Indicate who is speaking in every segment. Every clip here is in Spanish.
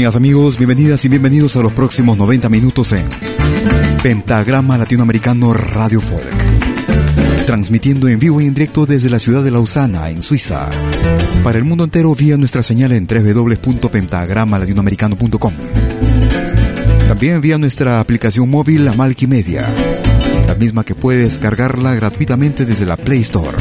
Speaker 1: Amigas, amigos? Bienvenidas y bienvenidos a los próximos 90 minutos en Pentagrama Latinoamericano Radio Folk. transmitiendo en vivo y en directo desde la ciudad de Lausana, en Suiza. Para el mundo entero vía nuestra señal en www.pentagramalatinoamericano.com. También vía nuestra aplicación móvil Amalki Media, la misma que puedes descargarla gratuitamente desde la Play Store.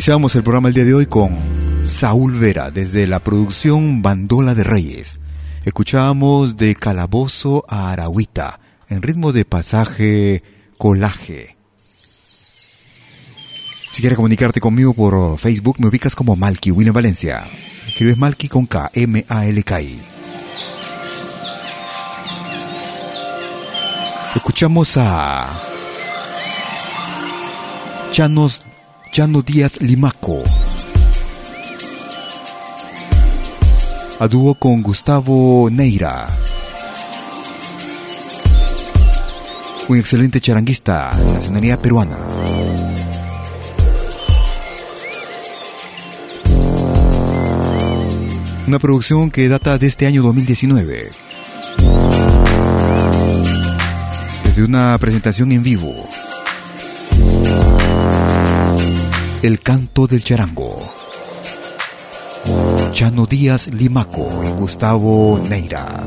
Speaker 1: Iniciamos el programa el día de hoy con Saúl Vera desde la producción Bandola de Reyes. Escuchábamos de Calabozo a Arahuita en ritmo de pasaje colaje. Si quieres comunicarte conmigo por Facebook, me ubicas como Malky William Valencia. Escribes Malky con K, M-A-L-K-I. Escuchamos a Chanos Chano Díaz Limaco. A dúo con Gustavo Neira. Un excelente charanguista, nacionalidad peruana. Una producción que data de este año 2019. Desde una presentación en vivo. El canto del charango. Chano Díaz Limaco y Gustavo Neira.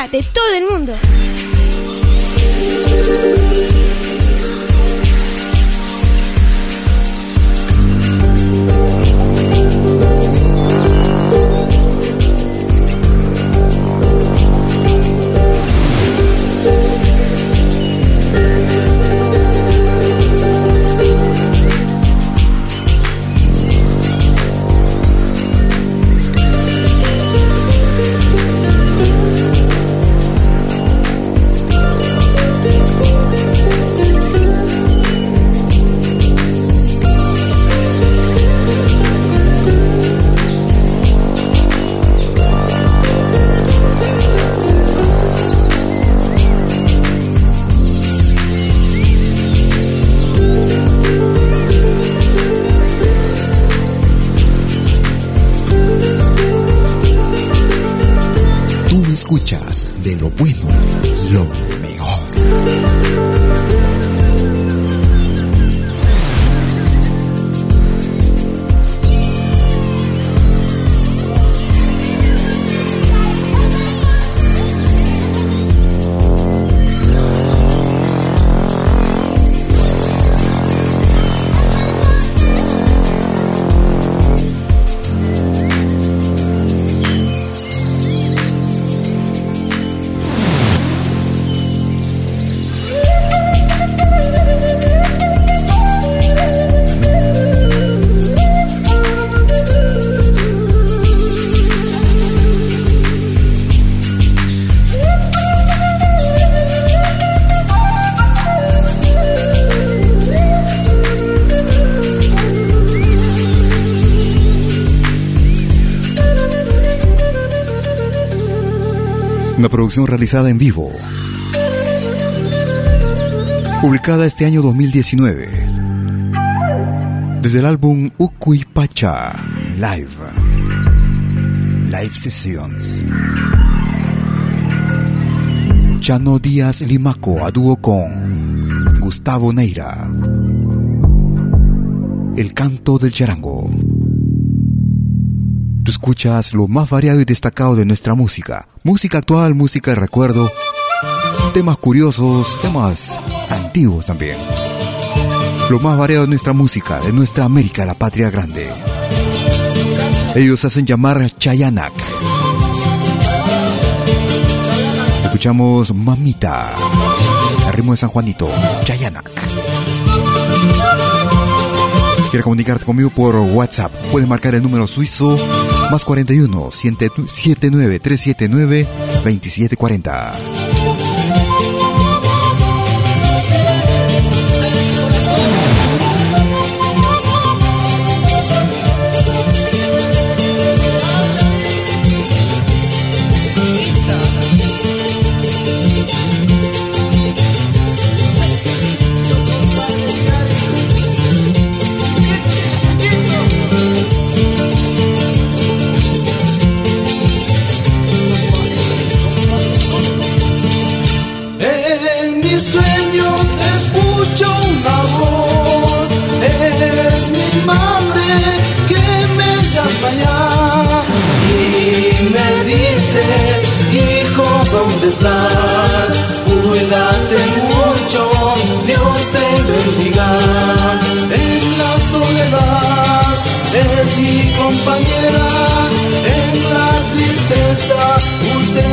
Speaker 2: Hay
Speaker 1: producción realizada en vivo. Publicada este año 2019. Desde el álbum Ukui Pacha Live. Live Sessions. Chano Díaz Limaco a dúo con Gustavo Neira. El canto del charango. Escuchas lo más variado y destacado de nuestra música. Música actual, música de recuerdo, temas curiosos, temas antiguos también. Lo más variado de nuestra música, de nuestra América, la patria grande. Ellos hacen llamar Chayanak. Escuchamos Mamita, el ritmo de San Juanito, Chayanak. Si quieres comunicarte conmigo por WhatsApp, puedes marcar el número suizo más 41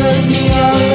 Speaker 1: 79 379 2740.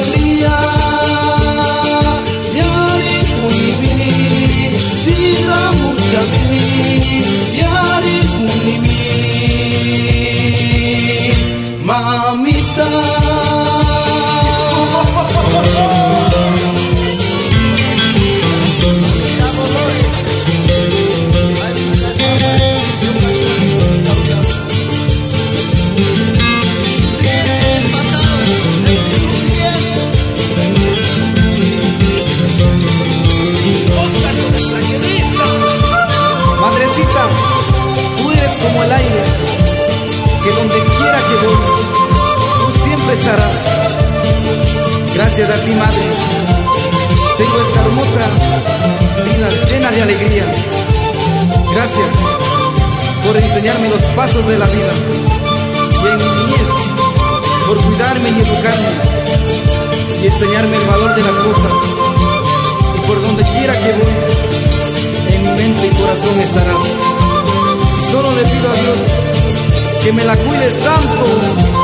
Speaker 3: Gracias a ti, Madre. Tengo esta hermosa vida llena de alegría. Gracias por enseñarme los pasos de la vida. Y en mi niñez, por cuidarme y educarme. Y enseñarme el valor de las cosas. Y por donde quiera que voy, en mi mente y corazón estarás. Y solo le pido a Dios que me la cuides tanto.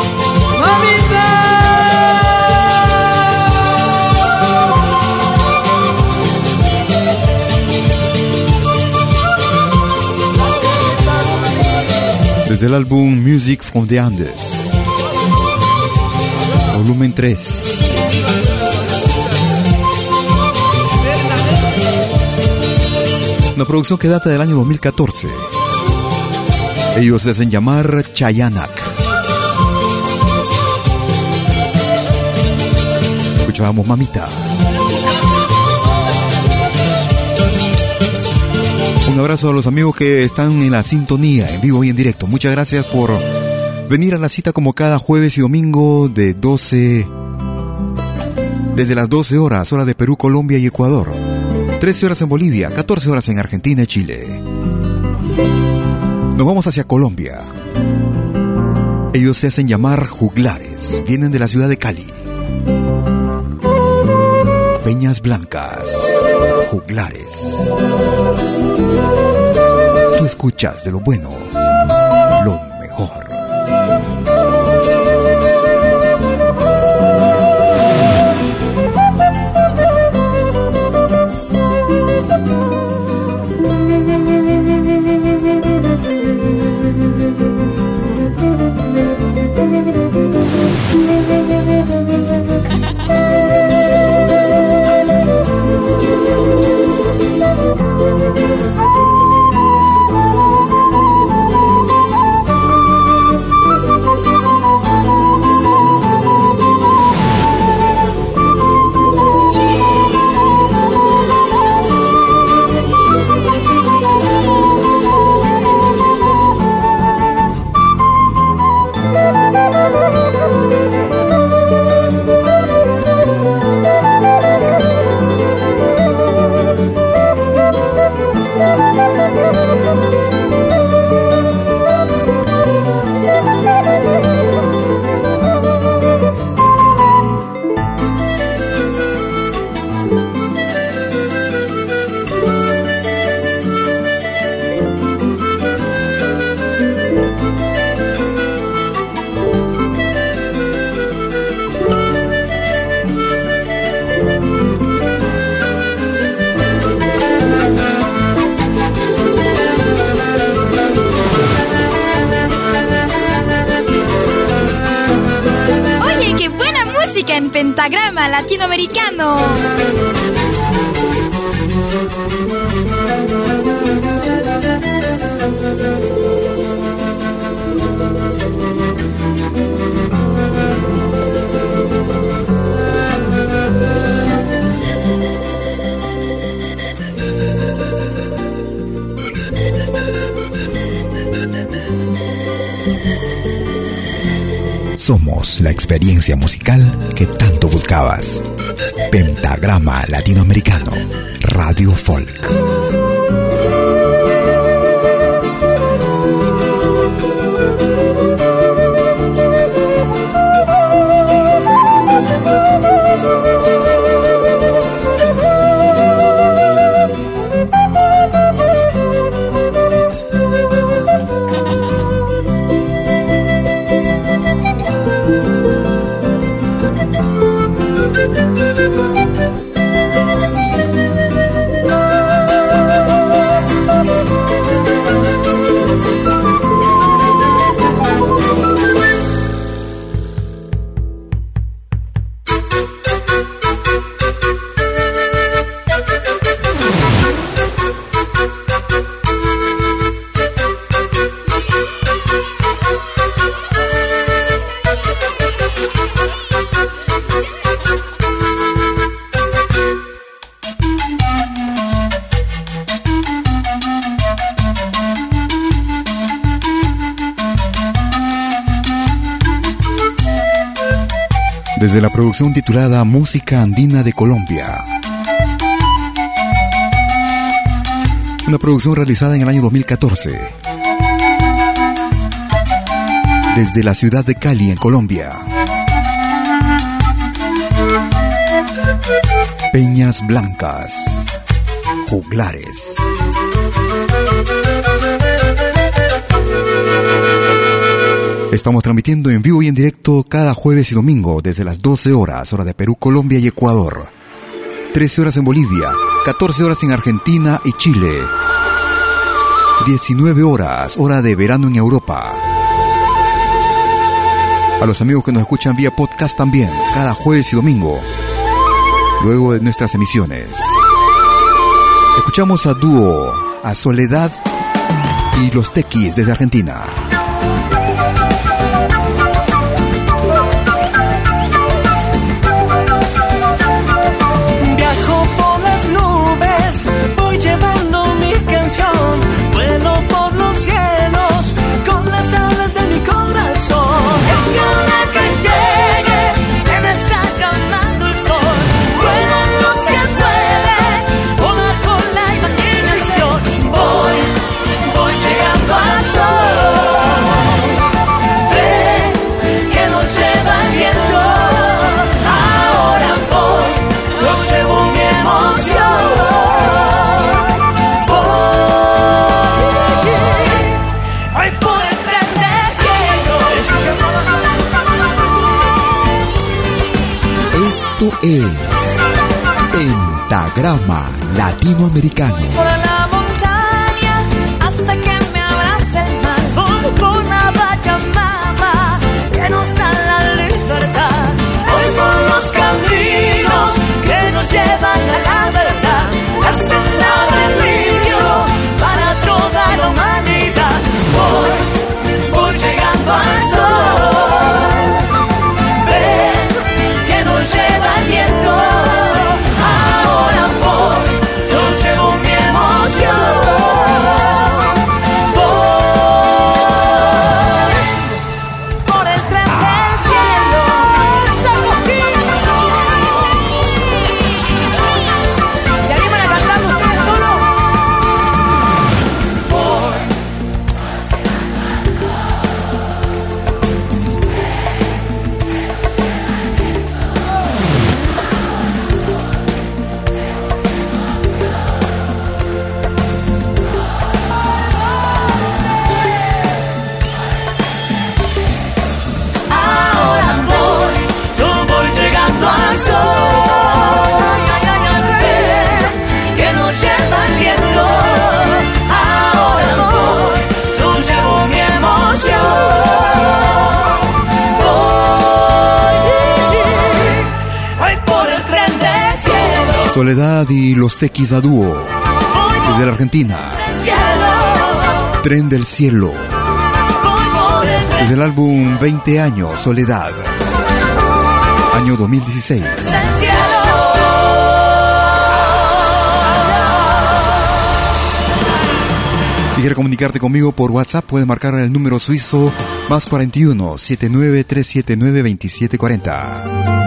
Speaker 1: Desde el álbum Music from the Andes, volumen 3. Una producción que data del año 2014. Ellos se hacen llamar Chayanak. Escuchábamos Mamita. Un abrazo a los amigos que están en la sintonía, en vivo y en directo. Muchas gracias por venir a la cita como cada jueves y domingo de 12, desde las 12 horas, hora de Perú, Colombia y Ecuador. 13 horas en Bolivia, 14 horas en Argentina y Chile. Nos vamos hacia Colombia. Ellos se hacen llamar juglares, vienen de la ciudad de Cali. Peñas Blancas, juglares. Tú escuchas de lo bueno,
Speaker 2: latinoamericano.
Speaker 4: Somos la experiencia musical que tanto buscabas. Pentagrama Latinoamericano, Radio Folk. Producción titulada Música Andina de Colombia. Una producción realizada en el año 2014. Desde la ciudad de Cali, en Colombia. Peñas Blancas. Juglares. Estamos transmitiendo en vivo y en directo cada jueves y domingo desde las 12 horas, hora de Perú, Colombia y Ecuador. 13 horas en Bolivia, 14 horas en Argentina y Chile. 19 horas, hora de verano en Europa. A los amigos que nos escuchan vía podcast también, cada jueves y domingo, luego de nuestras emisiones. Escuchamos a dúo, a Soledad y los Tequis desde Argentina. Latinoamericano.
Speaker 1: Soledad y los Tequis a dúo. Desde la Argentina. Tren del cielo. Desde el álbum 20 años, Soledad. Año 2016. Si quieres comunicarte conmigo por WhatsApp, puedes marcar el número suizo más 41 79 379 2740.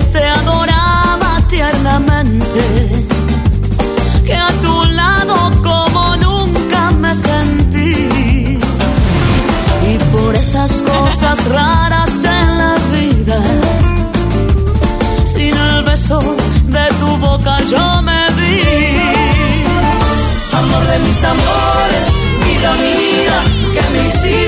Speaker 4: cosas raras de la vida, sin el beso de tu boca yo me amor de mis amores, vida mía, que me hiciste,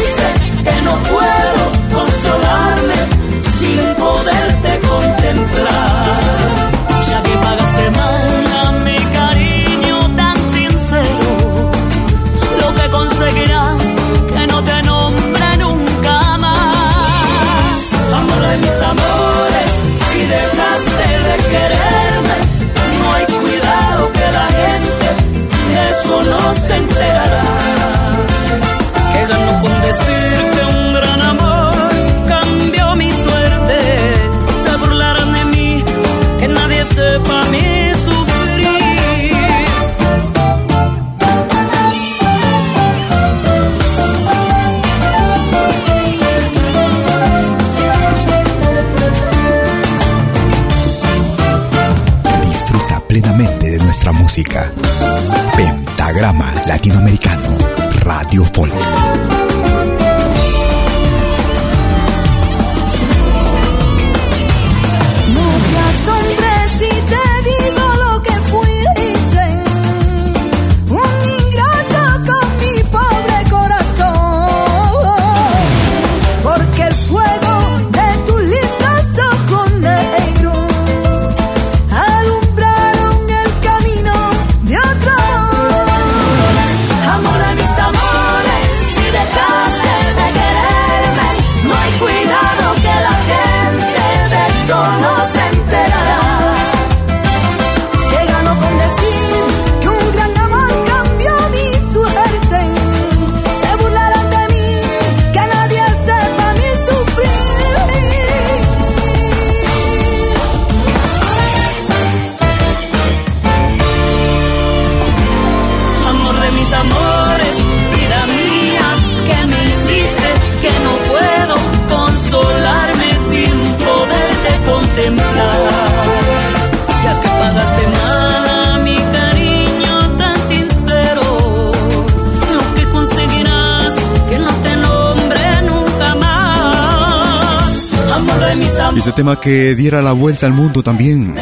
Speaker 4: que
Speaker 1: diera la vuelta al mundo también.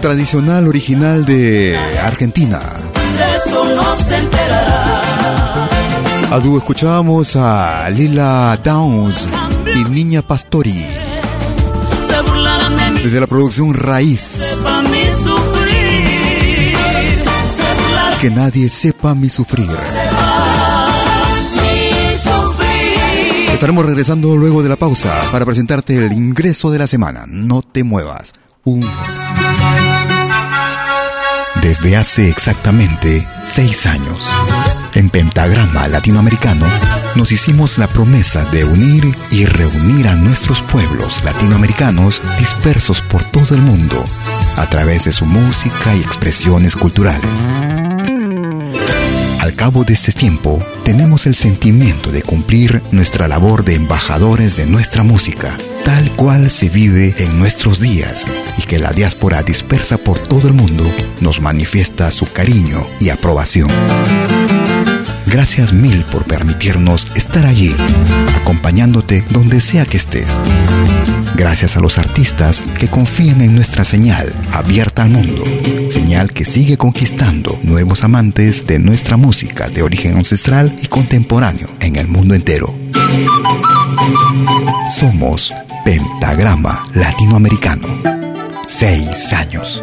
Speaker 1: Tradicional original de Argentina. A dúo a Lila Downs y Niña Pastori. Desde la producción Raíz. Que nadie sepa mi sufrir. Estaremos regresando luego de la pausa para presentarte el ingreso de la semana. No te muevas. Desde hace exactamente seis años, en Pentagrama Latinoamericano, nos hicimos la promesa de unir y reunir a nuestros pueblos latinoamericanos dispersos por todo el mundo a través de su música y expresiones culturales. Al cabo de este tiempo, tenemos el sentimiento de cumplir nuestra labor de embajadores de nuestra música, tal cual se vive en nuestros días, y que la diáspora dispersa por todo el mundo nos manifiesta su cariño y aprobación. Gracias mil por permitirnos estar allí, acompañándote donde sea que estés. Gracias a los artistas que confían en nuestra señal abierta al mundo, señal que sigue conquistando nuevos amantes de nuestra música de origen ancestral y contemporáneo en el mundo entero. Somos Pentagrama Latinoamericano. Seis años.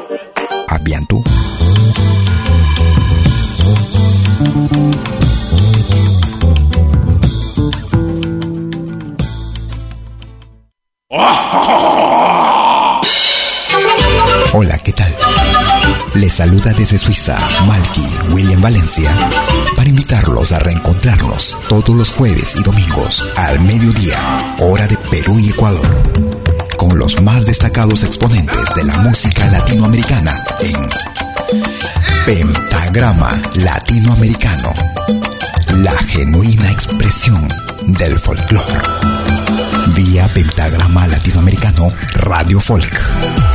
Speaker 1: A. Hola, ¿qué tal? Les saluda desde Suiza Malky William Valencia para invitarlos a reencontrarnos todos los jueves y domingos al mediodía, hora de Perú y Ecuador con los más destacados exponentes de la música latinoamericana en Pentagrama Latinoamericano, la genuina expresión del folclore. Vía Pentagrama Latinoamericano Radio Folk.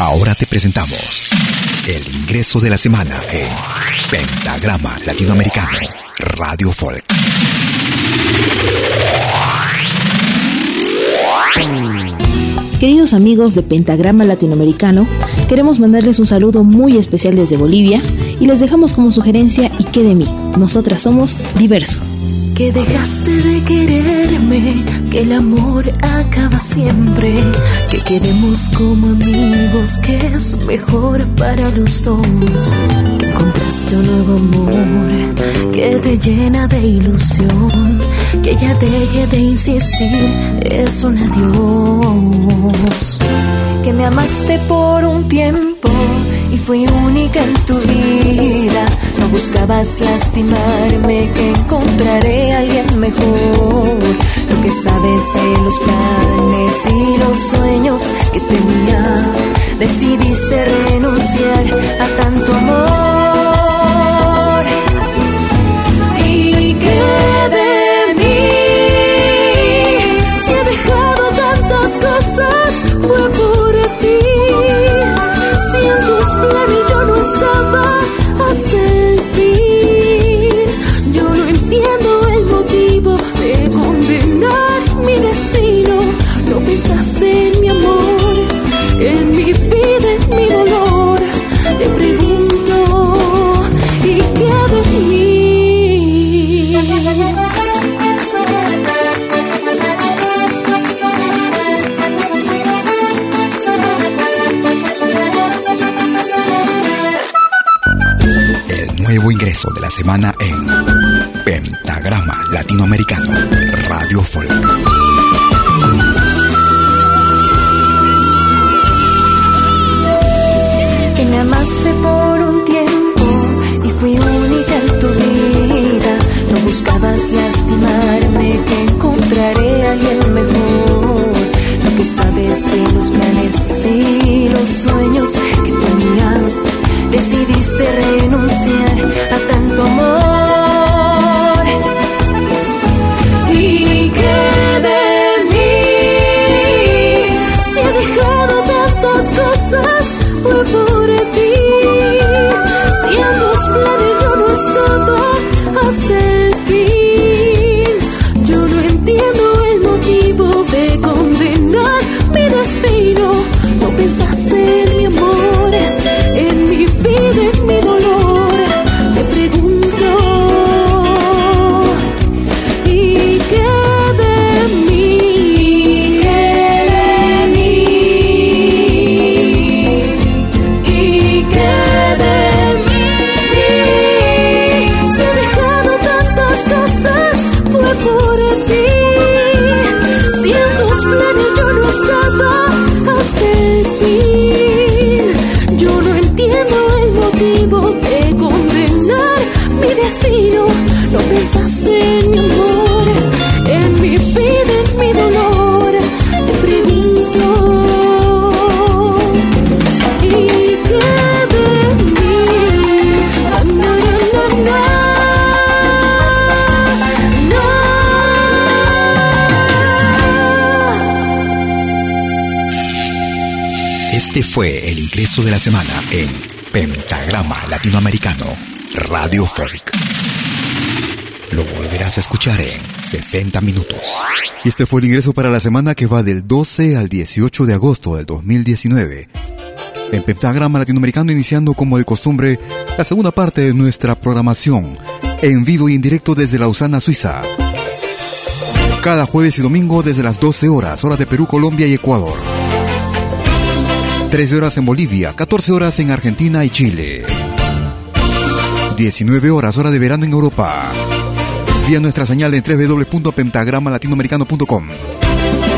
Speaker 1: Ahora te presentamos el ingreso de la semana en Pentagrama Latinoamericano Radio Folk.
Speaker 5: Queridos amigos de Pentagrama Latinoamericano, queremos mandarles un saludo muy especial desde Bolivia y les dejamos como sugerencia y qué de mí. Nosotras somos diverso.
Speaker 6: Que dejaste de quererme, que el amor acaba siempre, que quedemos como amigos, que es mejor para los dos. Que encontraste un nuevo amor que te llena de ilusión, que ya deje de insistir, es un adiós. Que me amaste por un tiempo y fui única en tu vida. No buscabas lastimarme, que encontraré a alguien mejor. Lo que sabes de los planes y los sueños que tenía, decidiste renunciar a tanto amor.
Speaker 1: Semana en Pentagrama Latinoamericano Radio Folk.
Speaker 6: que me amaste por un tiempo y fui única en tu vida. No buscabas lastimarme, que encontraré a alguien mejor. Lo que sabes de los planes y los sueños que tenía, decidiste renunciar a tanto amor.
Speaker 1: Este fue el ingreso de la semana en Pentagrama Latinoamericano Radio Folk. Escuchar en 60 minutos. Y este fue el ingreso para la semana que va del 12 al 18 de agosto del 2019. En Pentagrama Latinoamericano iniciando como de costumbre la segunda parte de nuestra programación, en vivo y en directo desde Lausana, Suiza. Cada jueves y domingo desde las 12 horas, hora de Perú, Colombia y Ecuador. 13 horas en Bolivia, 14 horas en Argentina y Chile. 19 horas, hora de verano en Europa. Nuestra señal en www.pentagramalatinoamericano.com.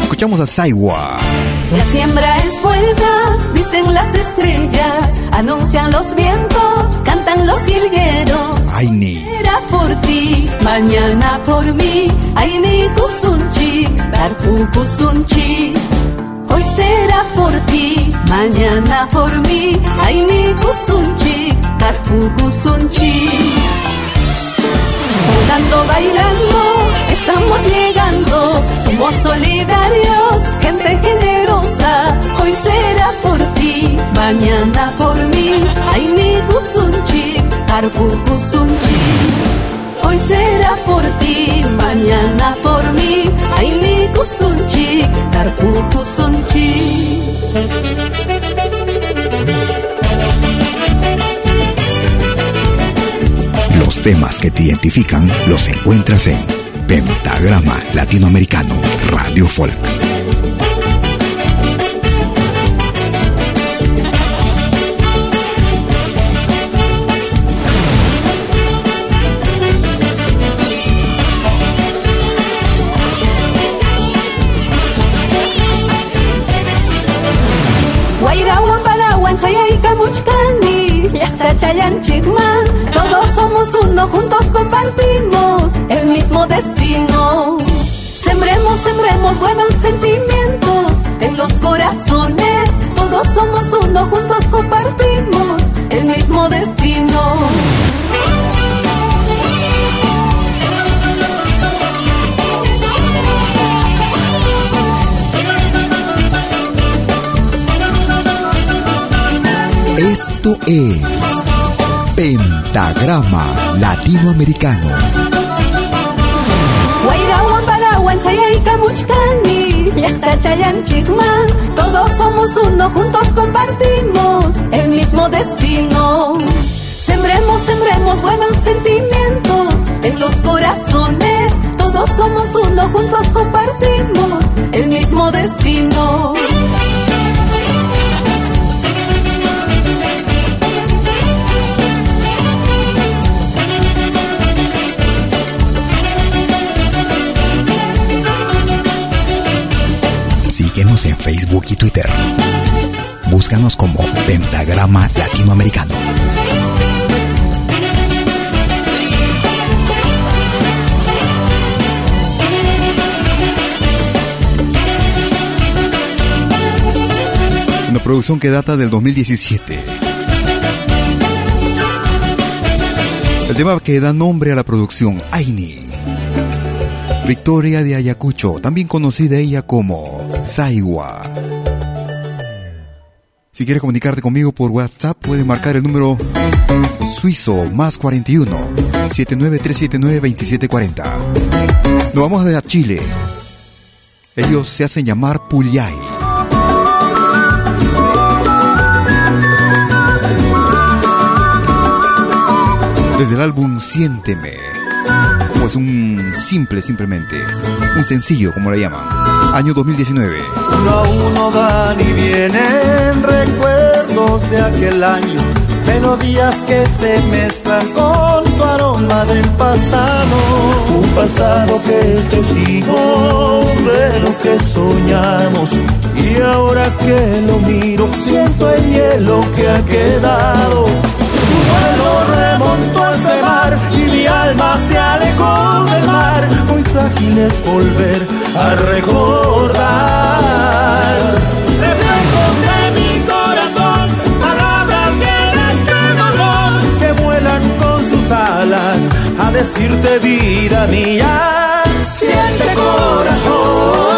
Speaker 1: Escuchamos a Saiwa.
Speaker 7: La siembra es buena, dicen las estrellas, anuncian los vientos, cantan los jilgueros.
Speaker 1: Aini.
Speaker 7: Será por ti, mañana por mí, Aini kusunchi, darpu kusunchi. Hoy será por ti, mañana por mí, Aini kusunchi, darpu kusunchi. Jugando, bailando, estamos llegando, somos solidarios, gente generosa. Hoy será por ti, mañana por mí. Ay, mi kusunchi. Hoy será por ti, mañana por mí. Ay, mi kusunchi, tarpu
Speaker 1: Los temas que te identifican los encuentras en Pentagrama Latinoamericano Radio Folk.
Speaker 7: Juntos compartimos el mismo destino. Sembremos, sembremos buenos sentimientos en los corazones, todos somos uno, juntos compartimos el mismo destino.
Speaker 1: Esto es Pentagrama Latinoamericano.
Speaker 7: Todos somos uno, juntos compartimos el mismo destino. Sembremos, sembremos buenos sentimientos en los corazones, todos somos uno, juntos compartimos el mismo destino.
Speaker 1: En Facebook y Twitter. Búscanos como Pentagrama Latinoamericano. Una producción que data del 2017. El tema que da nombre a la producción, Aini. Victoria de Ayacucho, también conocida ella como Saiwa. Si quieres comunicarte conmigo por WhatsApp, puedes marcar el número suizo más 41 79379 2740. Nos vamos a Chile. Ellos se hacen llamar Puyay. Desde el álbum Siénteme. Pues un simple, simplemente. Un sencillo, como le llaman. Año 2019.
Speaker 8: Uno a uno van y vienen recuerdos de aquel año. Melodías que se mezclan con tu aroma del pasado.
Speaker 4: Un pasado que es testigo de lo que soñamos. Y ahora que lo miro, siento el hielo que ha quedado. Tu vuelo remontó mi alma se alejó del mar. Muy frágil es volver a recordar.
Speaker 8: Reflejos de mi corazón, palabras llenas de dolor.
Speaker 4: que vuelan con sus alas a decirte vida mía. Siente corazón,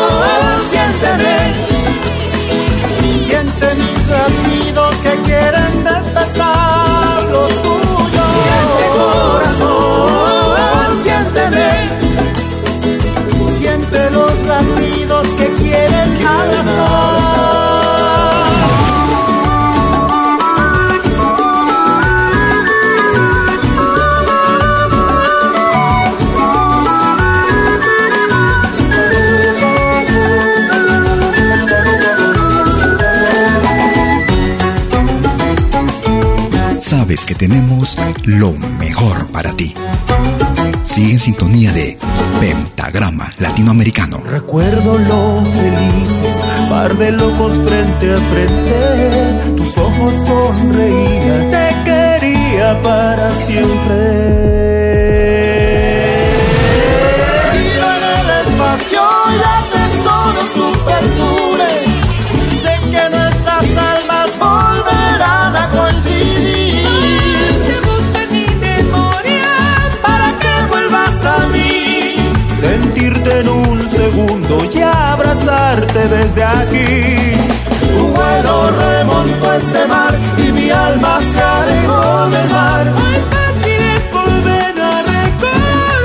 Speaker 1: tenemos lo mejor para ti. Sigue en sintonía de Pentagrama Latinoamericano.
Speaker 9: Recuerdo lo feliz, par de locos frente a frente. Tus ojos sonreían, te quería para siempre. Desde aquí.
Speaker 10: Tu vuelo remontó ese mar y mi alma se alejó del mar.
Speaker 9: Muy fácil volver a recordar.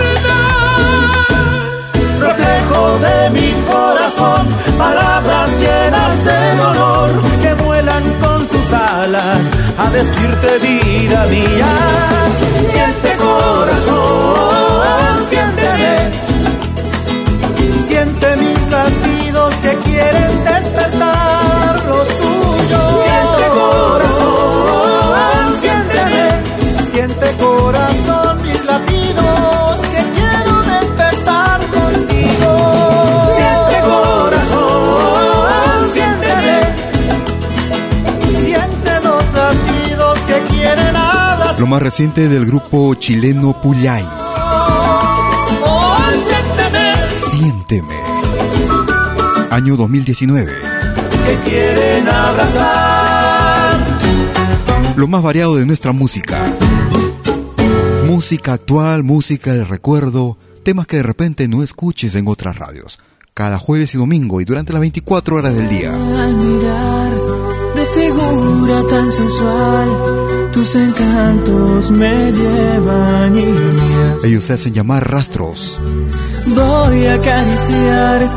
Speaker 10: Reflejo de mi corazón, palabras llenas de dolor
Speaker 9: que vuelan con sus alas a decirte vida mía.
Speaker 10: Siente corazón,
Speaker 1: reciente del grupo chileno Puyay Año 2019.
Speaker 10: Que quieren abrazar.
Speaker 1: Lo más variado de nuestra música. Música actual, música de recuerdo, temas que de repente no escuches en otras radios. Cada jueves y domingo y durante las 24 horas del día.
Speaker 11: Al mirar de figura tan sensual, tus encantos me llevan y
Speaker 1: Ellos se hacen llamar rastros.
Speaker 11: Voy a acariciar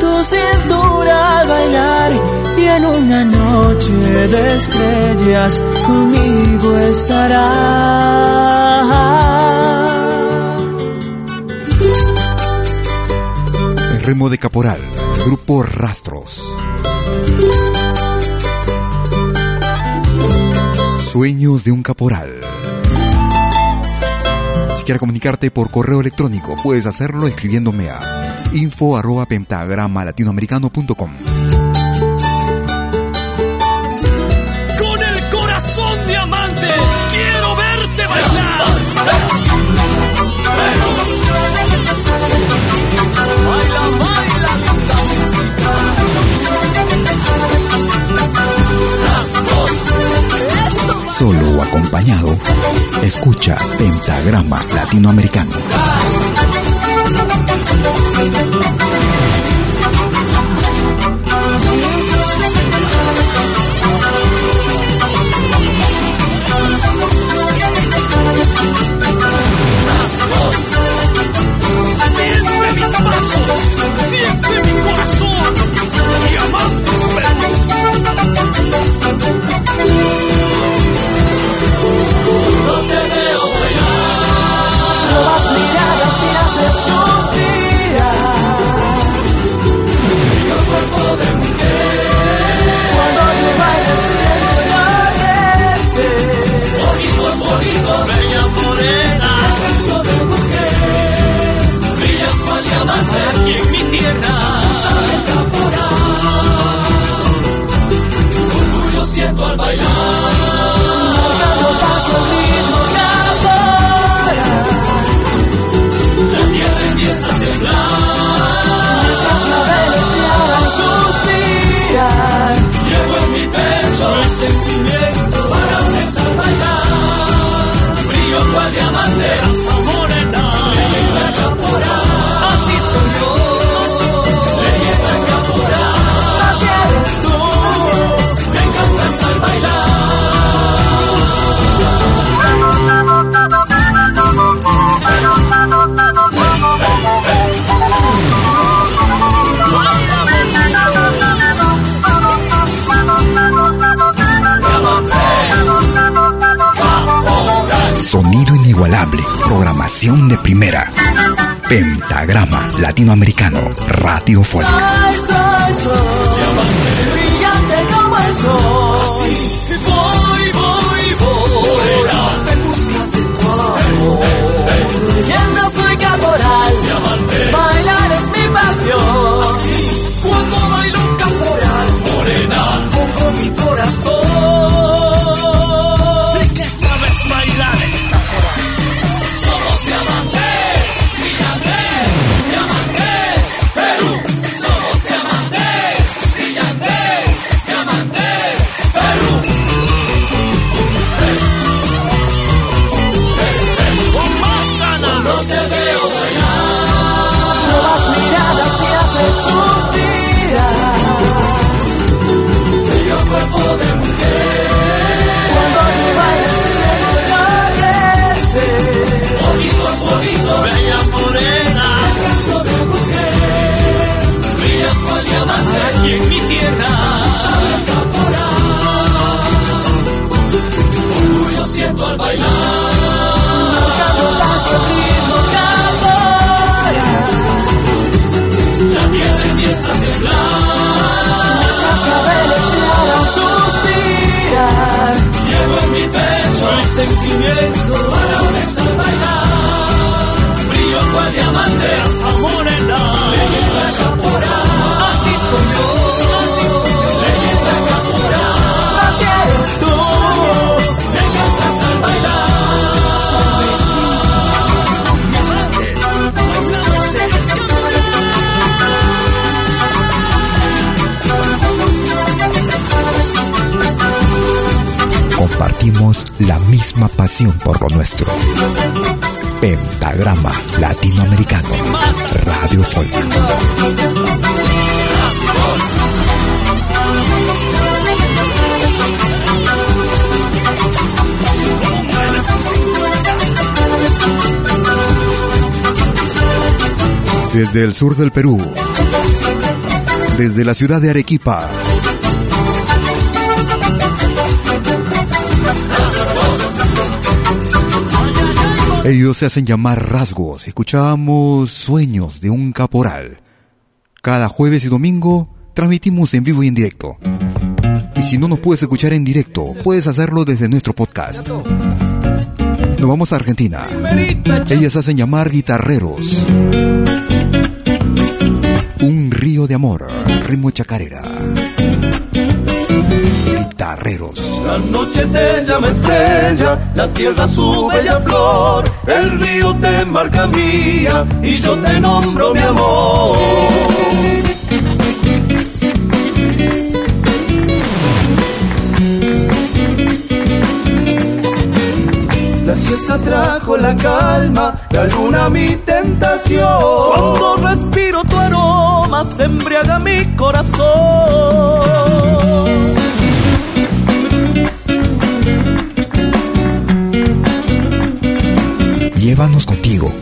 Speaker 11: tu cintura al bailar y en una noche de estrellas conmigo estarás.
Speaker 1: El ritmo de Caporal, grupo Rastros. Sueños de un caporal. Si quieres comunicarte por correo electrónico, puedes hacerlo escribiéndome a info arroba pentagrama latinoamericano.com. Solo o acompañado, escucha Pentagrama Latinoamericano.
Speaker 10: Latinoamericano, Radio Folk. Soy, soy, soy brillante como el sol. tierra. Sabe caporal, como yo siento al bailar. La tierra empieza a temblar. Las cascabeles tiran, suspiran. Llevo en mi pecho el sentimiento para al bailar. Brillo cual diamante.
Speaker 1: La misma pasión por lo nuestro. Pentagrama Latinoamericano. Radio Folk. Desde el sur del Perú. Desde la ciudad de Arequipa. Ellos se hacen llamar rasgos. Escuchamos Sueños de un Caporal. Cada jueves y domingo transmitimos en vivo y en directo. Y si no nos puedes escuchar en directo, puedes hacerlo desde nuestro podcast. Nos vamos a Argentina. Ellas hacen llamar guitarreros. Un río de amor, ritmo chacarera. Guitarreros.
Speaker 12: La noche te llama estrella, la tierra su bella flor, el río te marca mía y yo te nombro mi amor. La siesta trajo la calma, la luna mi tentación.
Speaker 4: Cuando respiro tu aroma se embriaga mi corazón.
Speaker 1: Llévanos contigo.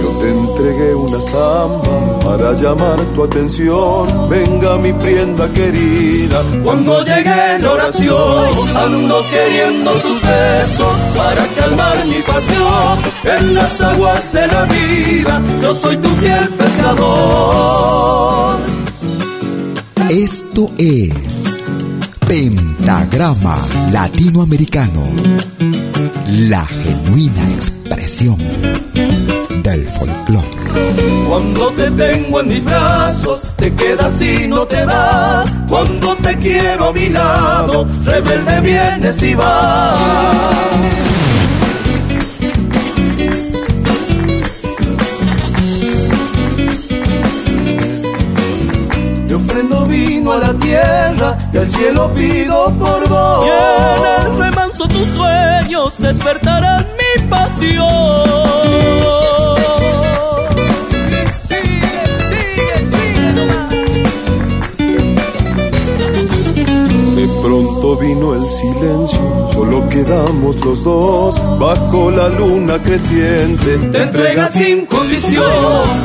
Speaker 12: Yo te entregué una samba para llamar tu atención. Venga mi prienda querida. Cuando llegue la oración, ando queriendo tus besos para calmar mi pasión. En las aguas de la vida, yo soy tu fiel pescador.
Speaker 1: Esto es Pentagrama Latinoamericano. La genuina expresión del folclore.
Speaker 12: Cuando te tengo en mis brazos, te quedas y no te vas. Cuando te quiero a mi lado, rebelde vienes y vas. Te ofrendo vino a la tierra y al cielo pido por vos.
Speaker 4: Y en el remanso tus sueños despertarán mi pasión.
Speaker 12: Pronto vino el silencio, solo quedamos los dos bajo la luna creciente. Te entregas sin condición,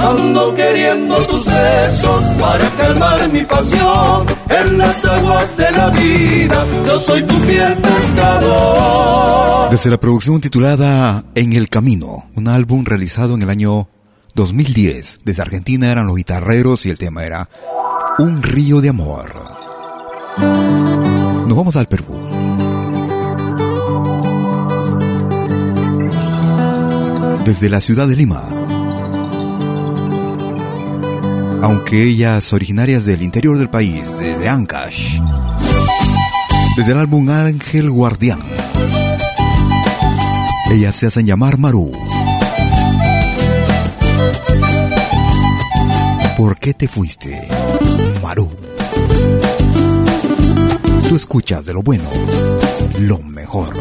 Speaker 12: ando queriendo tus besos para calmar mi pasión. En las aguas de la vida, yo soy tu fiel pescador.
Speaker 1: Desde la producción titulada En el Camino, un álbum realizado en el año 2010. Desde Argentina eran los guitarreros y el tema era Un río de amor. Nos vamos al Perú. Desde la ciudad de Lima. Aunque ellas originarias del interior del país, desde Ancash. Desde el álbum Ángel Guardián. Ellas se hacen llamar Maru. ¿Por qué te fuiste, Maru? Tú escuchas de lo bueno, lo mejor.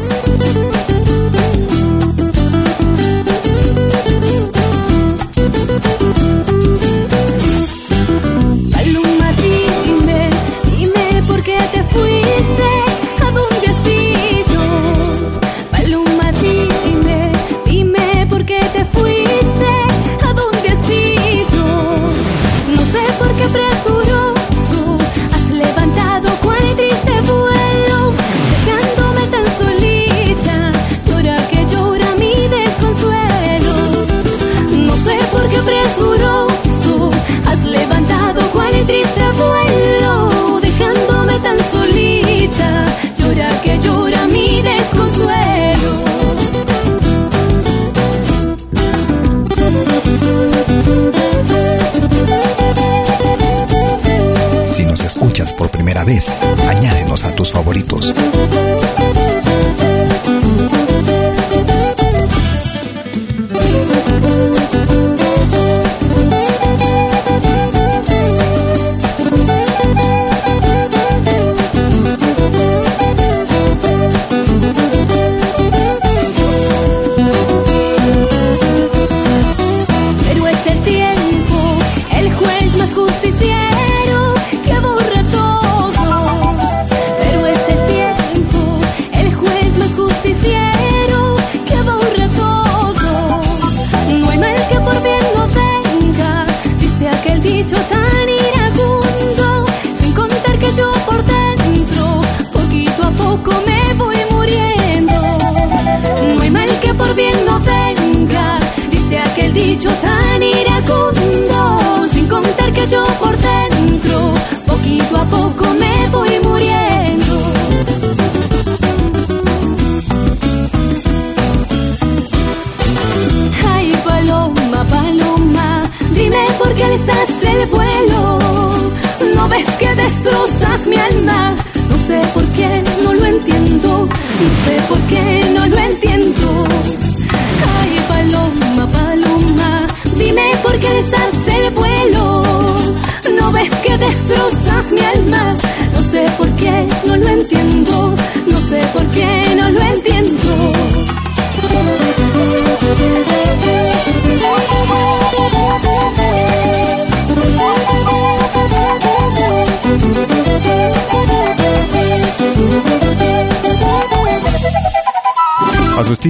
Speaker 13: Vez, añádenos a tus favoritos. poquito a poco me voy muriendo. Ay, paloma, paloma, dime por qué alzaste el vuelo. No ves que destrozas mi
Speaker 1: alma, no sé por qué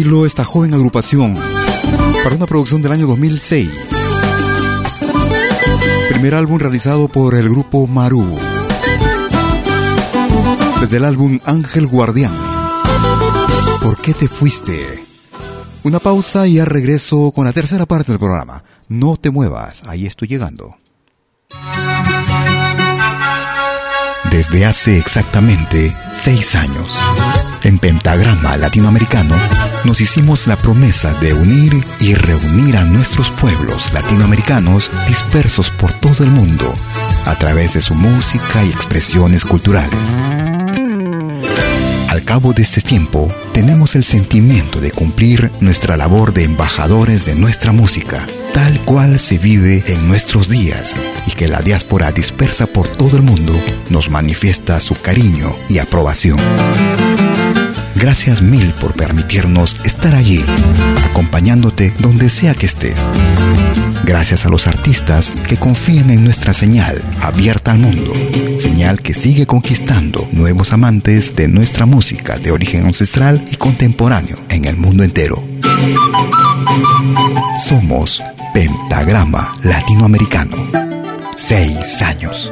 Speaker 1: esta joven agrupación para una producción del año 2006. Primer álbum realizado por el grupo Maru. Desde el álbum Ángel Guardián. ¿Por qué te fuiste? Una pausa y ya regreso con la tercera parte del programa. No te muevas, ahí estoy llegando. Desde hace exactamente seis años en Pentagrama Latinoamericano, nos hicimos la promesa de unir y reunir a nuestros pueblos latinoamericanos dispersos por todo el mundo a través de su música y expresiones culturales. Al cabo de este tiempo, tenemos el sentimiento de cumplir nuestra labor de embajadores de nuestra música, tal cual se vive en nuestros días y que la diáspora dispersa por todo el mundo nos manifiesta su cariño y aprobación. Gracias mil por permitirnos estar allí, acompañándote donde sea que estés. Gracias a los artistas que confían en nuestra señal abierta al mundo, señal que sigue conquistando nuevos amantes de nuestra música de origen ancestral y contemporáneo en el mundo entero. Somos Pentagrama Latinoamericano. Seis años.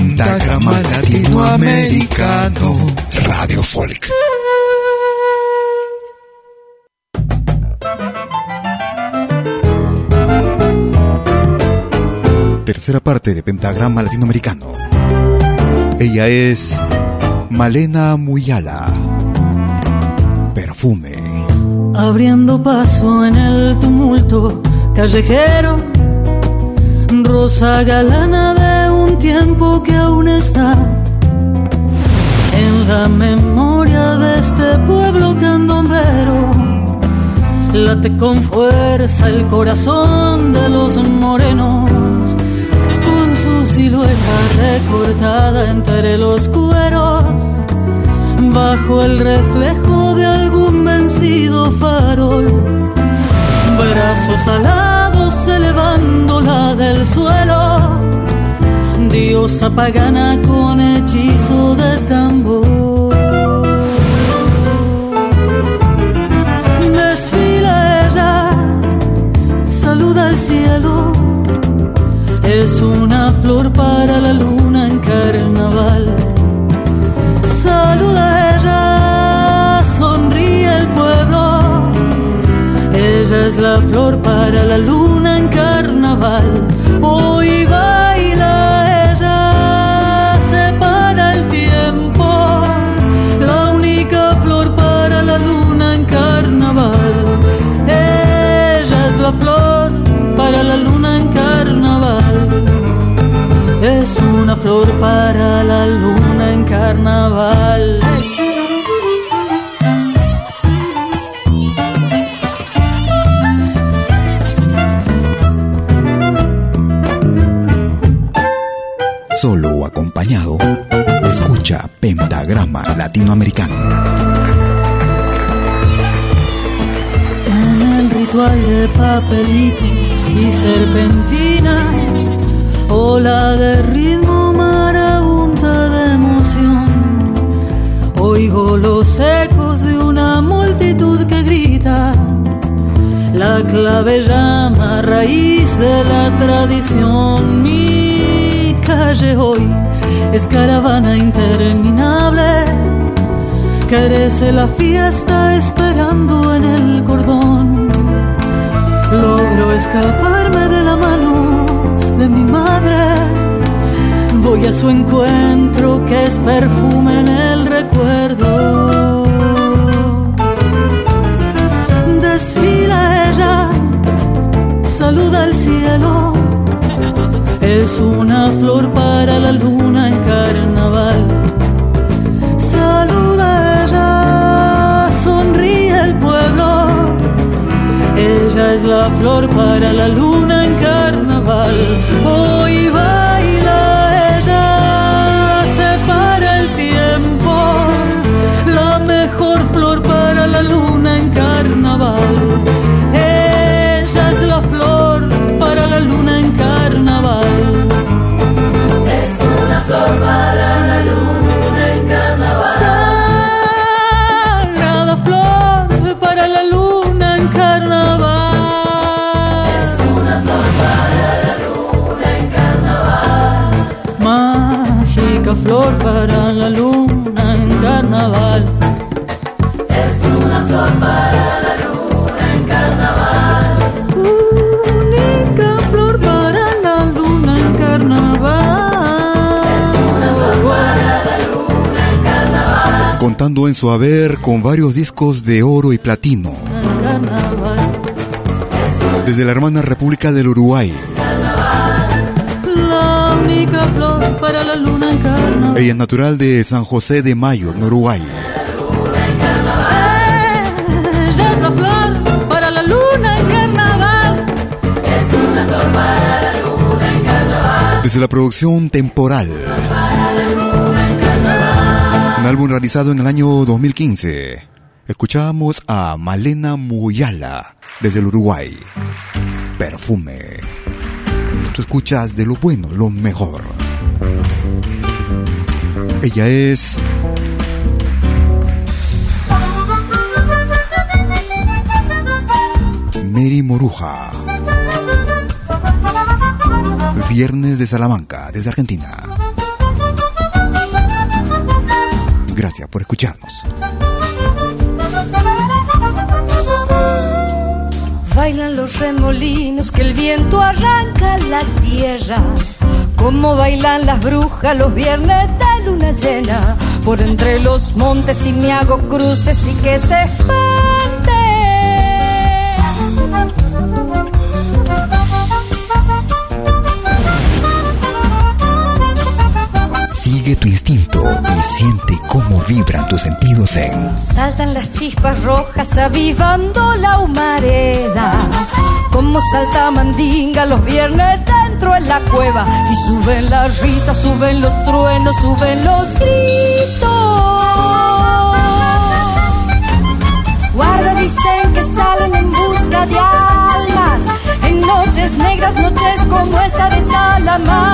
Speaker 1: Pentagrama Latinoamericano Radio Folk. Tercera parte de Pentagrama Latinoamericano. Ella es Malena Muyala. Perfume.
Speaker 14: Abriendo paso en el tumulto callejero, rosa galana tiempo que aún está en la memoria de este pueblo candombero. Late con fuerza el corazón de los morenos, con su silueta recortada entre los cueros, bajo el reflejo de algún vencido farol. Brazos alados elevándola del suelo, diosa pagana con hechizo de tambor. Desfila ella, saluda al cielo, una flor para la luna en carnaval.
Speaker 1: solo o acompañado, escucha Pentagrama Latinoamericano.
Speaker 14: En el ritual de papelito y serpentina, ola de ritmo marabunta de emoción. Oigo los ecos de una multitud que grita. La clave llama raíz de la tradición. Mi calle hoy es caravana interminable. Crece la fiesta esperando en el cordón. Logro escaparme de la mano de mi madre. Voy a su encuentro que es perfume en el recuerdo. Desfila ella, saluda al cielo. Es una flor para la luna en carnaval. Saluda ella, sonríe el pueblo. Ella es la flor para la luna en carnaval. Hoy baila ella, separa el tiempo. La mejor flor para la luna en carnaval. Ella es la flor para la luna en carnaval.
Speaker 4: Es una flor para
Speaker 14: flor para la luna en carnaval.
Speaker 4: Es una flor para la luna en carnaval.
Speaker 14: Única flor para la luna en carnaval.
Speaker 4: Es una flor para la luna en carnaval.
Speaker 1: Contando en su haber con varios discos de oro y platino.
Speaker 14: En carnaval.
Speaker 1: Desde la hermana República del Uruguay.
Speaker 14: La única flor para la luna en carnaval.
Speaker 1: Ella es natural de San José de Mayo, en Uruguay.
Speaker 14: Ella es la flor para la luna en carnaval.
Speaker 4: Es una flor para la luna en carnaval.
Speaker 1: Desde la producción Temporal. Un álbum realizado en el año 2015. Escuchábamos a Malena Muyala desde el Uruguay. Perfume. Tú escuchas de lo bueno, lo mejor. Ella es Mary Moruja. Viernes de Salamanca, desde Argentina. Gracias por escucharnos.
Speaker 15: Bailan los remolinos que el viento arranca la tierra. Como bailan las brujas los viernes de luna llena. Por entre los montes y me hago cruces y que se.
Speaker 1: Sigue tu instinto y siente cómo vibran tus sentidos en
Speaker 15: Saltan las chispas rojas avivando la humareda. Como salta mandinga los viernes dentro en la cueva. Y suben las risas, suben los truenos, suben los gritos. Guarda, dicen que salen en busca de almas. En noches negras, noches como esta de Salamanca.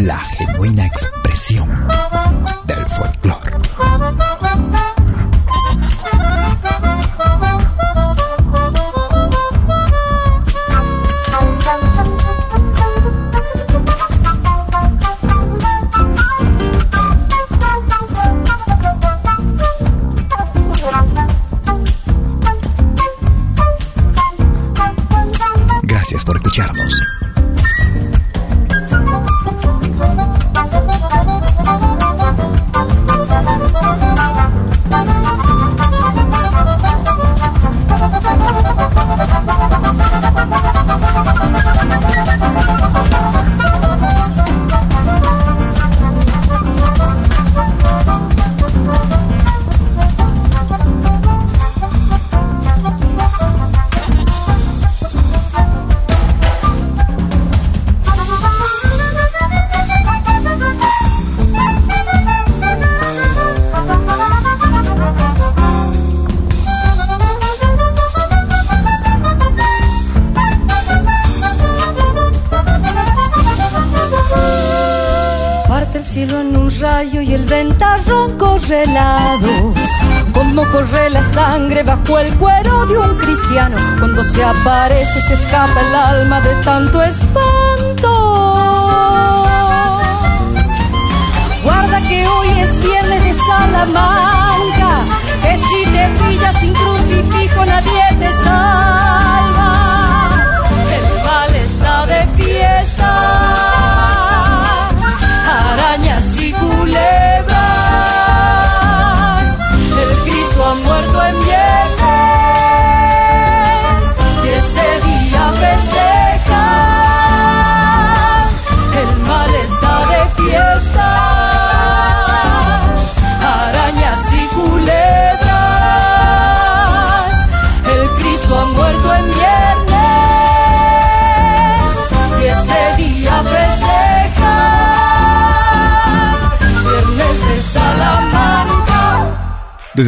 Speaker 1: La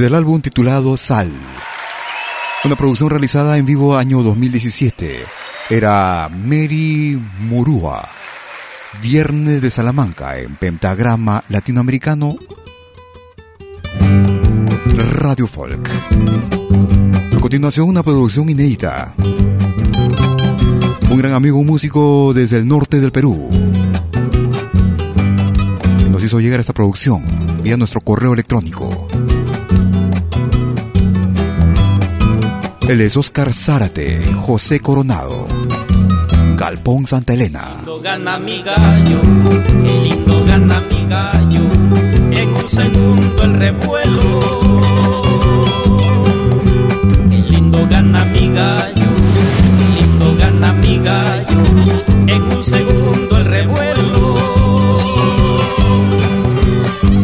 Speaker 1: Desde el álbum titulado Sal, una producción realizada en vivo año 2017, era Mary Murúa. Viernes de Salamanca en Pentagrama Latinoamericano Radio Folk. A continuación, una producción inédita. Un gran amigo músico desde el norte del Perú. Nos hizo llegar esta producción vía nuestro correo electrónico. Él es Oscar Zárate, José Coronado, Galpón Santa Elena.
Speaker 16: lindo gana mi gallo, qué lindo gana mi gallo, en un segundo el revuelo. Qué lindo gana mi gallo, qué lindo gana mi gallo, en un segundo el revuelo.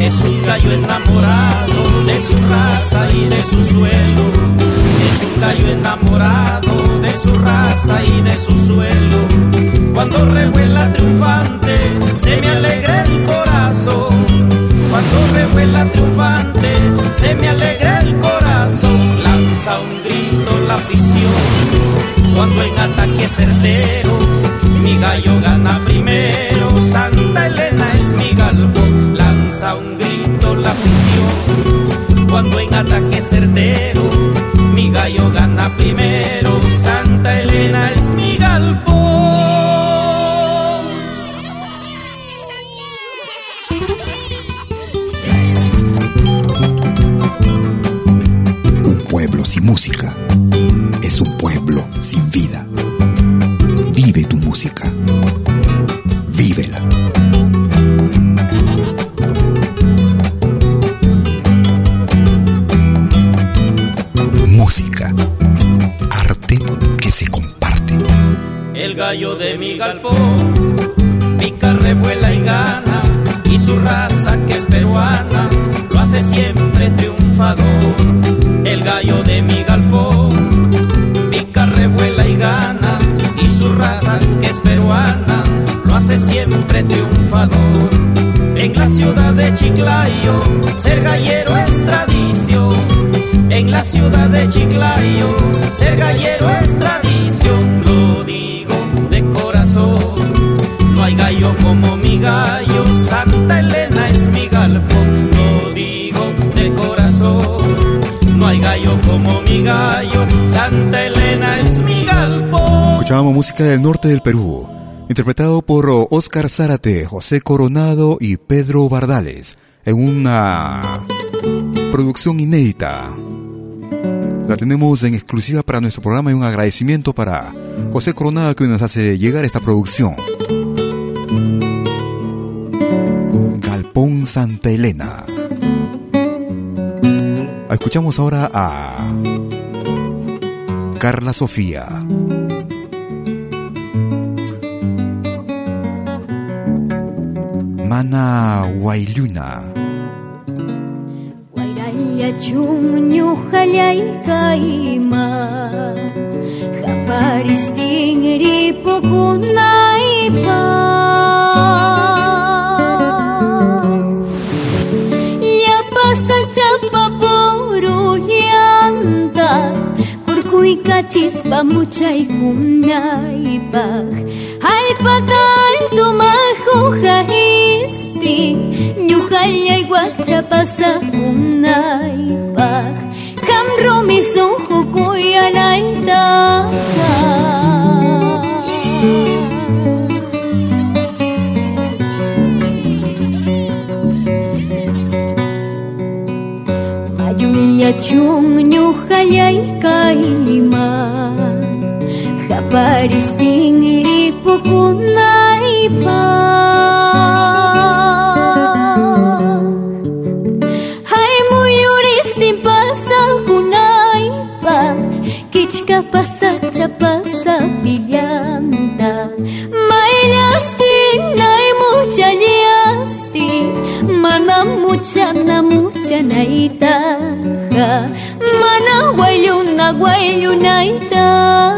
Speaker 16: Es un gallo enamorado de su raza y de su suelo. Enamorado de su raza y de su suelo. Cuando revuela triunfante, se me alegra el corazón. Cuando revuela triunfante, se me alegra el corazón. Lanza un grito la afición. Cuando en ataque certero, mi gallo gana primero. Santa Elena es mi galpo. Lanza un grito la afición. Cuando en ataque certero, gallo gana primero. Santa Elena es mi galpo.
Speaker 1: Un pueblo sin música del norte del Perú, interpretado por Oscar Zárate, José Coronado y Pedro Bardales, en una producción inédita. La tenemos en exclusiva para nuestro programa y un agradecimiento para José Coronado que nos hace llegar esta producción. Galpón Santa Elena. Escuchamos ahora a Carla Sofía. Mana Wailuna.
Speaker 6: Wairaya chunyu halay kaima. Japaristin ripokunaipa. Ya pasa chapa porulianta. Kurkuy kachispa muchay kunaipak. Alpatal tumajo. pasa un naipaj Hamro mi son jukuya naitaja Mayulia chung nyuhayay kailima Haparisting iripukunaipa Птичка пасача паса пилянда Майлясти наймучалясти Мана муча
Speaker 1: на муча на итаха Мана гуайлю на гуайлю
Speaker 17: на итаха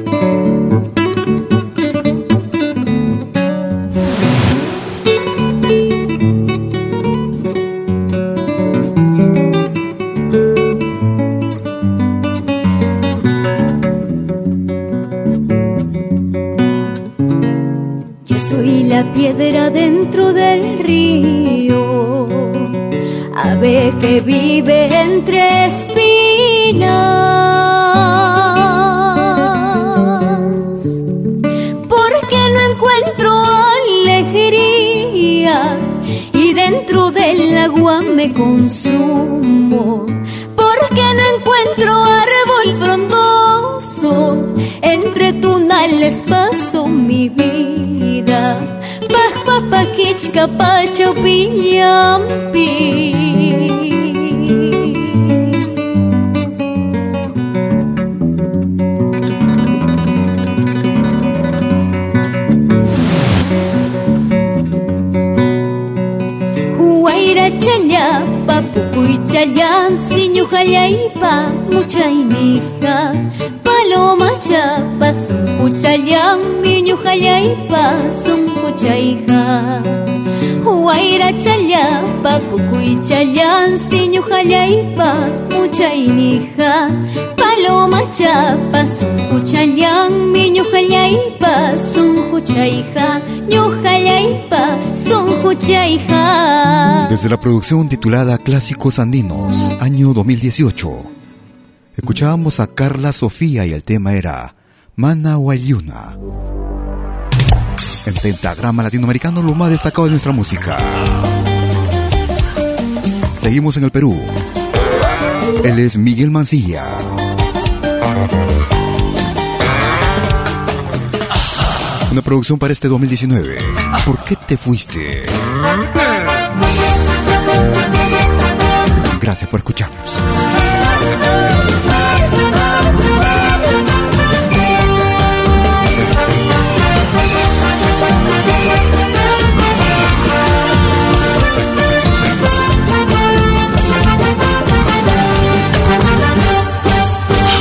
Speaker 1: Desde la producción titulada Clásicos Andinos, año 2018, escuchábamos a Carla Sofía y el tema era Mana Wayuna. En pentagrama latinoamericano, lo más destacado de nuestra música. Seguimos en el Perú. Él es Miguel Mancilla. Una producción para este 2019. ¿Por qué te fuiste? Gracias por escucharnos.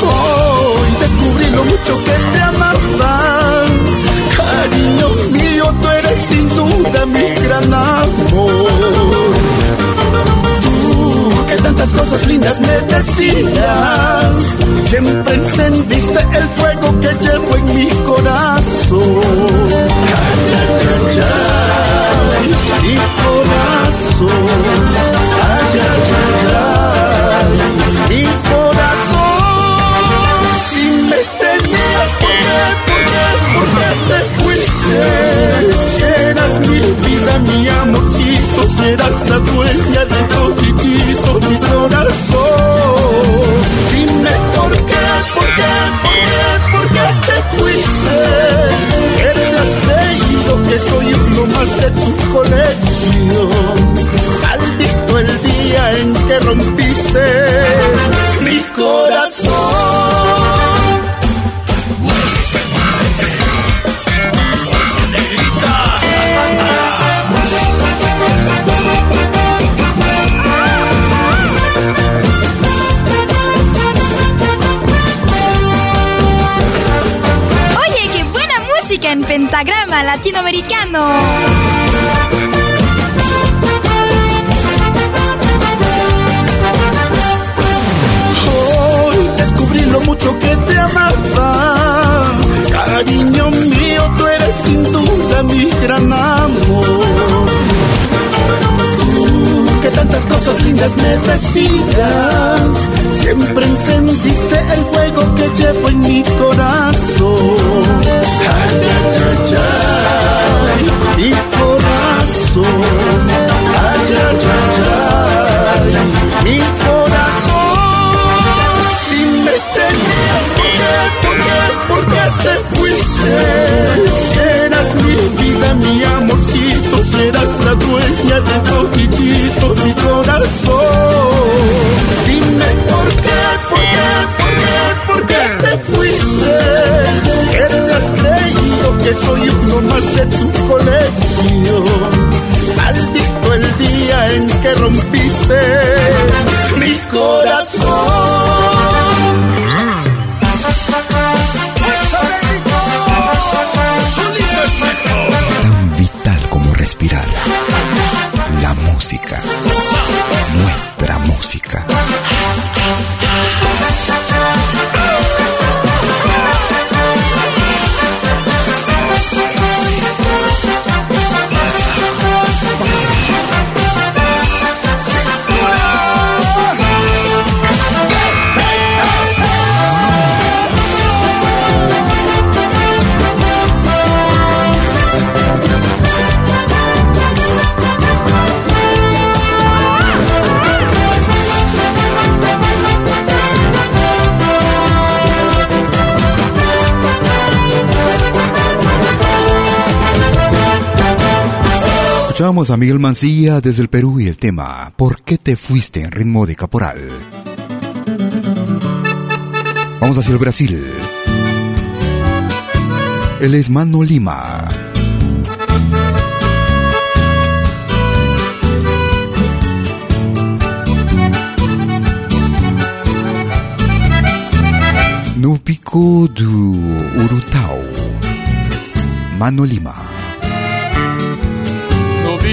Speaker 18: Hoy descubrí lo mucho que cariño mío, tú eres sin duda mi gran amor. Tú que tantas cosas lindas me decías, siempre encendiste el fuego que llevo en mi corazón. Ay, ay, ay, mi corazón. Ay, ay, ay, mi corazón. Vida, mi amorcito, serás la dueña de toditito mi corazón. Dime por qué, por qué, por qué, por qué te fuiste. ¿Qué te has creído que soy uno más de tu colección? Maldito el día en que rompiste
Speaker 2: latinoamericano.
Speaker 18: Hoy descubrí lo mucho que te amaba. Cariño mío, tú eres sin duda mi gran amor. Tantas cosas lindas me decías. Siempre encendiste el fuego que llevo en mi corazón. Ay, ay, ay, ay, mi corazón. Ay, ay, ay, ay, mi corazón. Dueña de toditito mi corazón. Dime por qué, por qué, por qué, por qué te fuiste. ¿Qué te has creído que soy uno más de tu colección? Maldito el día en que rompiste mi corazón.
Speaker 1: Escuchamos a Miguel Mancilla desde el Perú y el tema ¿Por qué te fuiste en ritmo de caporal? Vamos hacia el Brasil. Él es Mano Lima. No pico do Urutau. Mano Lima.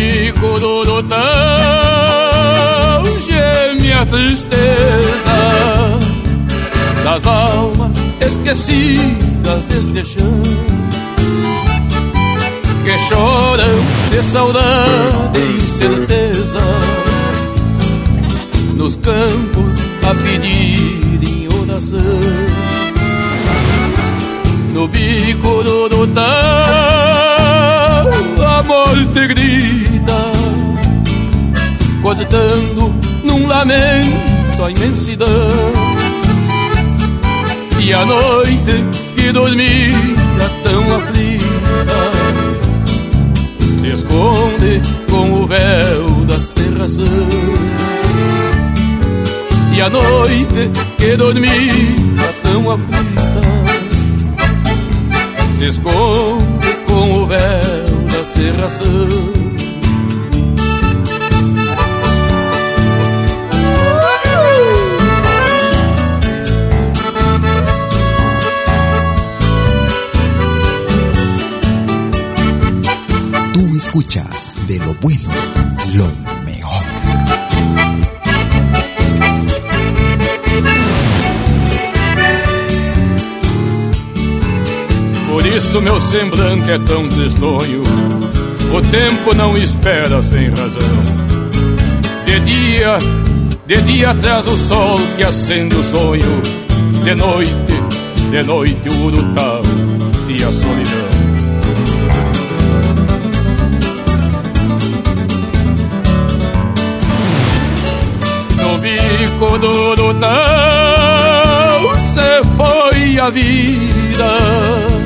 Speaker 19: Bico do lotão geme a tristeza das almas esquecidas deste chão. Que choram de saudade e certeza nos campos a pedirem oração. No bico do lotão a morte cortando num lamento a imensidão. E a noite que dormia tão aflita se esconde com o véu da serração. E a noite que dormia tão aflita se esconde com o véu da serração. Semblante é tão tristonho. O tempo não espera sem razão. De dia, de dia traz o sol que acende o sonho. De noite, de noite o urutau e a solidão. No bico do urutau se foi a vida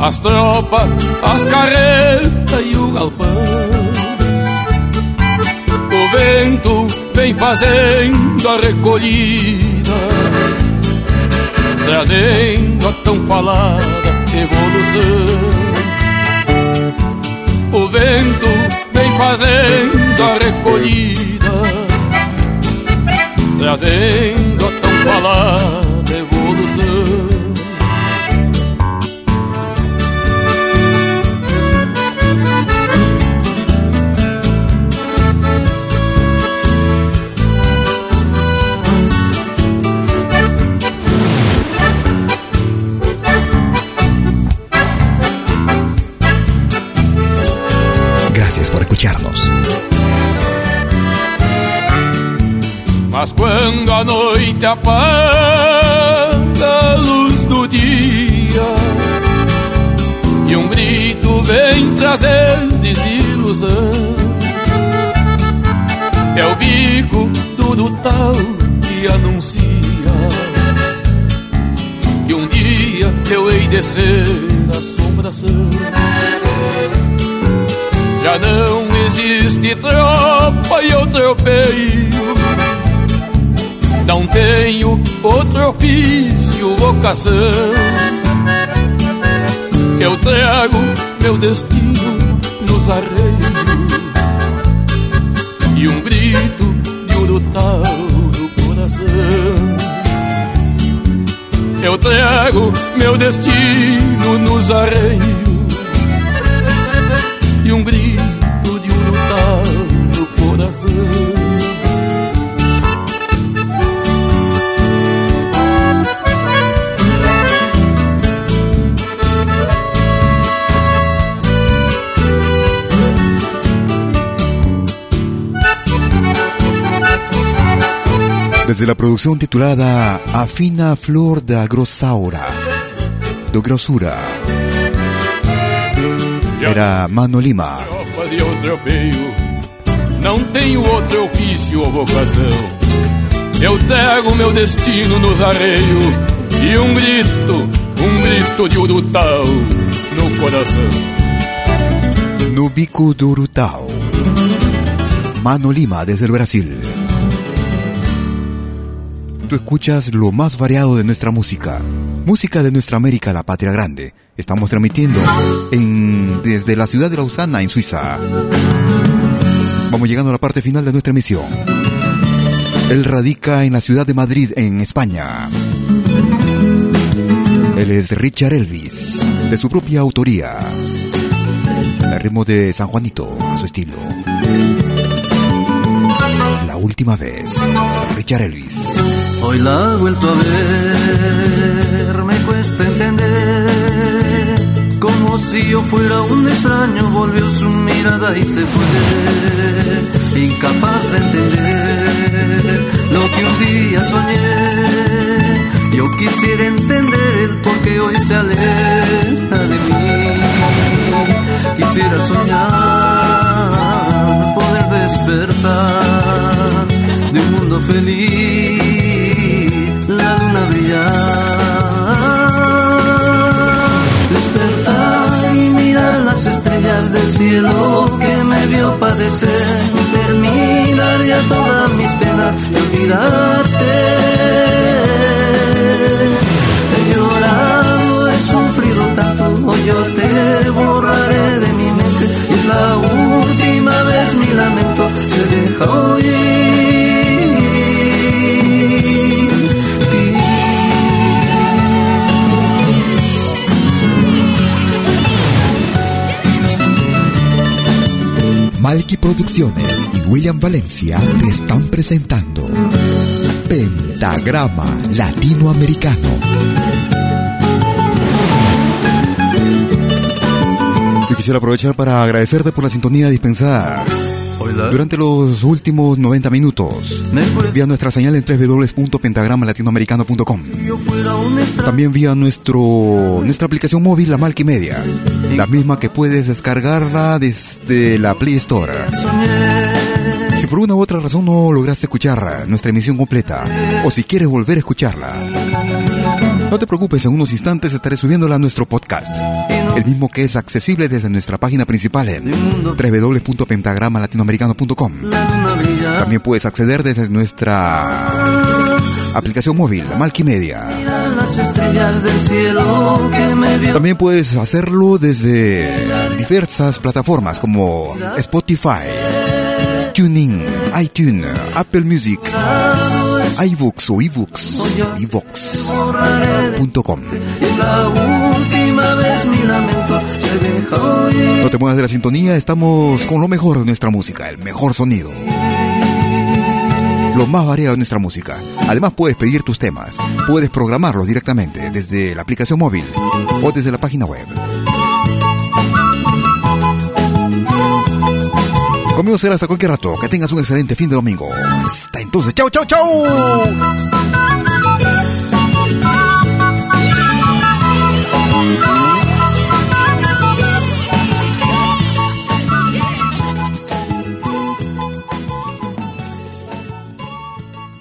Speaker 19: as tropas, as carretas e o galpão. O vento vem fazendo a recolhida, trazendo a tão falada evolução. O vento vem fazendo a recolhida, trazendo a tão falada noite apaga a luz do dia. E um grito vem trazer desilusão. É o bico do tal que anuncia. Que um dia eu hei de ser assombração. Já não existe tropa e eu tropeio não tenho outro ofício, vocação. Eu trago meu destino nos arreios e um grito de urutau no coração. Eu trago meu destino nos arreios e um grito de urutau no coração.
Speaker 1: Desde la producción titulada Afina Flor da Grossaura, do Grosura. Era Mano Lima.
Speaker 19: Não tenho outro ofício ou vocação. Eu trago meu destino nos arreios e um grito, um grito de urutau no coração.
Speaker 1: No bico do urutau. Mano Lima desde el Brasil. Tú escuchas lo más variado de nuestra música. Música de nuestra América, la patria grande. Estamos transmitiendo en, desde la ciudad de Lausana, en Suiza. Vamos llegando a la parte final de nuestra emisión. Él radica en la ciudad de Madrid, en España. Él es Richard Elvis, de su propia autoría. El ritmo de San Juanito, a su estilo última vez. Richard Elvis.
Speaker 20: Hoy la he vuelto a ver, me cuesta entender. Como si yo fuera un extraño, volvió su mirada y se fue. Incapaz de entender lo que un día soñé. Yo quisiera entender el por qué hoy se aleja de mí. Quisiera soñar, despertar de un mundo feliz, la luna brillar. Despertar y mirar las estrellas del cielo que me vio padecer, terminar ya todas mis penas y olvidarte. He llorado, he sufrido tanto, hoy yo te borraré de mi mente y es la última vez mi lamento deja oír.
Speaker 1: Malky Producciones y William Valencia te están presentando Pentagrama Latinoamericano. quisiera aprovechar para agradecerte por la sintonía dispensada. Durante los últimos 90 minutos, vía nuestra señal en www.pentagramalatinoamericano.com. También vía nuestro, nuestra aplicación móvil, la Malky Media, la misma que puedes descargarla desde la Play Store. Si por una u otra razón no lograste escuchar nuestra emisión completa, o si quieres volver a escucharla, no te preocupes, en unos instantes estaré subiéndola a nuestro podcast, el mismo que es accesible desde nuestra página principal en www.pentagramalatinoamericano.com. También puedes acceder desde nuestra aplicación móvil, Malkimedia. También puedes hacerlo desde diversas plataformas como Spotify, Tuning, iTunes, Apple Music, iBooks o ebooks, ebooks.com. No te muevas de la sintonía, estamos con lo mejor de nuestra música, el mejor sonido. Lo más variado de nuestra música. Además puedes pedir tus temas, puedes programarlos directamente desde la aplicación móvil o desde la página web. Conmigo será hasta cualquier rato. Que tengas un excelente fin de domingo. Hasta entonces. ¡Chao, chao, chao!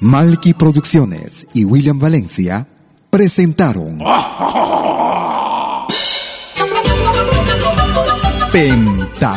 Speaker 1: Malky Producciones y William Valencia presentaron